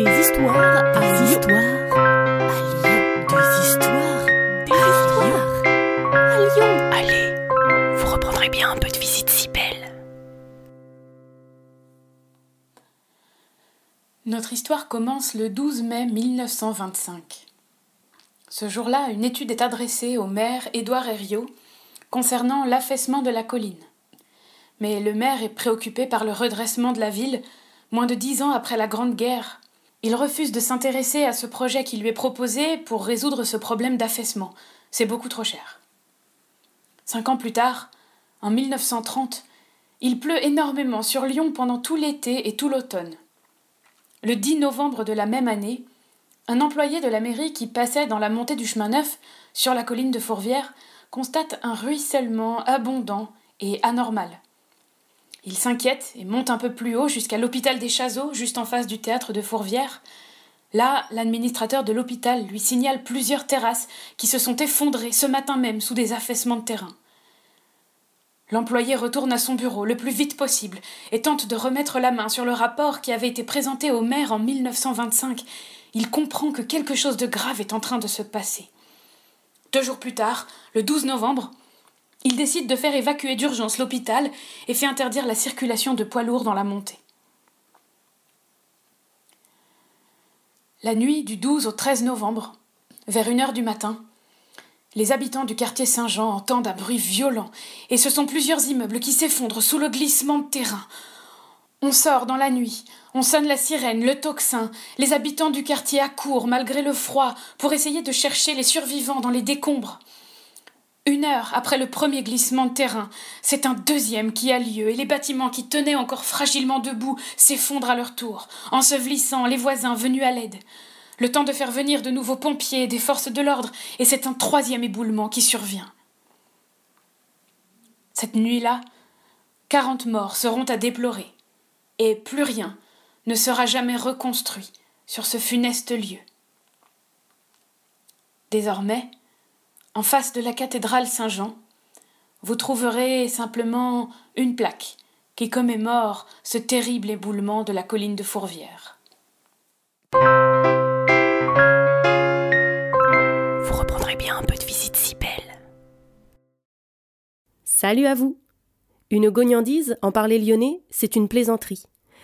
Des histoires des histoires à Lyon. Des histoires des histoires à Lyon. Allez, vous reprendrez bien un peu de visite si belle. Notre histoire commence le 12 mai 1925. Ce jour-là, une étude est adressée au maire Édouard Herriot concernant l'affaissement de la colline. Mais le maire est préoccupé par le redressement de la ville, moins de dix ans après la Grande Guerre. Il refuse de s'intéresser à ce projet qui lui est proposé pour résoudre ce problème d'affaissement. C'est beaucoup trop cher. Cinq ans plus tard, en 1930, il pleut énormément sur Lyon pendant tout l'été et tout l'automne. Le 10 novembre de la même année, un employé de la mairie qui passait dans la montée du chemin neuf, sur la colline de Fourvière, constate un ruissellement abondant et anormal. Il s'inquiète et monte un peu plus haut jusqu'à l'hôpital des Chazeaux, juste en face du théâtre de Fourvière. Là, l'administrateur de l'hôpital lui signale plusieurs terrasses qui se sont effondrées ce matin même sous des affaissements de terrain. L'employé retourne à son bureau le plus vite possible et tente de remettre la main sur le rapport qui avait été présenté au maire en 1925. Il comprend que quelque chose de grave est en train de se passer. Deux jours plus tard, le 12 novembre, il décide de faire évacuer d'urgence l'hôpital et fait interdire la circulation de poids lourds dans la montée. La nuit du 12 au 13 novembre, vers une heure du matin, les habitants du quartier Saint-Jean entendent un bruit violent, et ce sont plusieurs immeubles qui s'effondrent sous le glissement de terrain. On sort dans la nuit, on sonne la sirène, le tocsin, les habitants du quartier accourent malgré le froid pour essayer de chercher les survivants dans les décombres. Une heure après le premier glissement de terrain, c'est un deuxième qui a lieu et les bâtiments qui tenaient encore fragilement debout s'effondrent à leur tour, ensevelissant les voisins venus à l'aide. Le temps de faire venir de nouveaux pompiers et des forces de l'ordre, et c'est un troisième éboulement qui survient. Cette nuit-là, quarante morts seront à déplorer, et plus rien ne sera jamais reconstruit sur ce funeste lieu. Désormais, en face de la cathédrale Saint-Jean, vous trouverez simplement une plaque qui commémore ce terrible éboulement de la colline de Fourvière. Vous reprendrez bien un peu de visite si belle. Salut à vous Une gognandise, en parler lyonnais, c'est une plaisanterie.